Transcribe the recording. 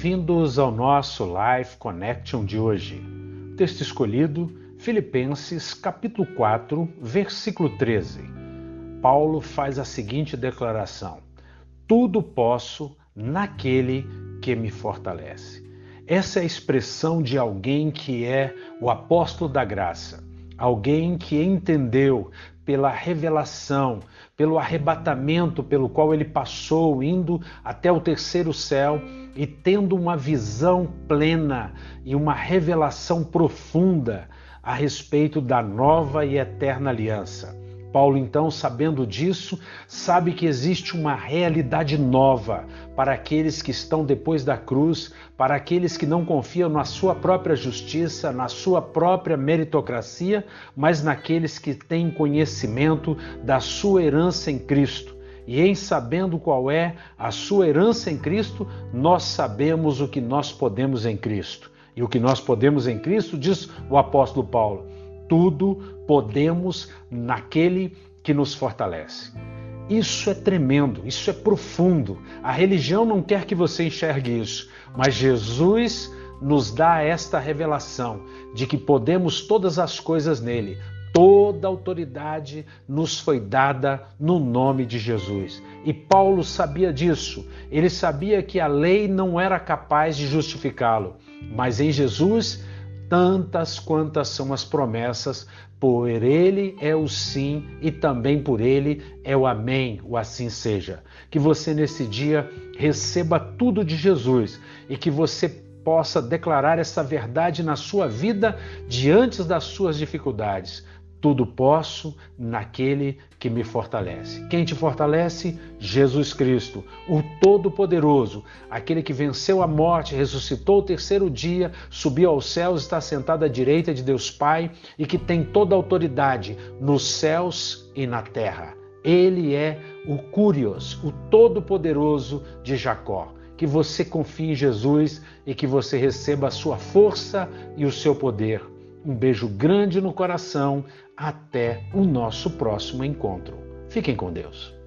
Bem-vindos ao nosso Life Connection de hoje. Texto escolhido, Filipenses capítulo 4, versículo 13. Paulo faz a seguinte declaração: Tudo posso naquele que me fortalece. Essa é a expressão de alguém que é o apóstolo da graça, alguém que entendeu pela revelação, pelo arrebatamento pelo qual ele passou, indo até o terceiro céu e tendo uma visão plena e uma revelação profunda a respeito da nova e eterna aliança. Paulo, então, sabendo disso, sabe que existe uma realidade nova para aqueles que estão depois da cruz, para aqueles que não confiam na sua própria justiça, na sua própria meritocracia, mas naqueles que têm conhecimento da sua herança em Cristo. E em sabendo qual é a sua herança em Cristo, nós sabemos o que nós podemos em Cristo. E o que nós podemos em Cristo, diz o apóstolo Paulo tudo podemos naquele que nos fortalece. Isso é tremendo, isso é profundo. A religião não quer que você enxergue isso, mas Jesus nos dá esta revelação de que podemos todas as coisas nele. Toda autoridade nos foi dada no nome de Jesus. E Paulo sabia disso. Ele sabia que a lei não era capaz de justificá-lo, mas em Jesus tantas quantas são as promessas, por ele é o sim e também por ele é o amém, o assim seja. Que você nesse dia receba tudo de Jesus e que você possa declarar essa verdade na sua vida diante das suas dificuldades tudo posso naquele que me fortalece. Quem te fortalece? Jesus Cristo, o Todo-Poderoso, aquele que venceu a morte, ressuscitou o terceiro dia, subiu aos céus, está sentado à direita de Deus Pai e que tem toda a autoridade nos céus e na terra. Ele é o Curios, o Todo-Poderoso de Jacó. Que você confie em Jesus e que você receba a sua força e o seu poder um beijo grande no coração. Até o nosso próximo encontro. Fiquem com Deus.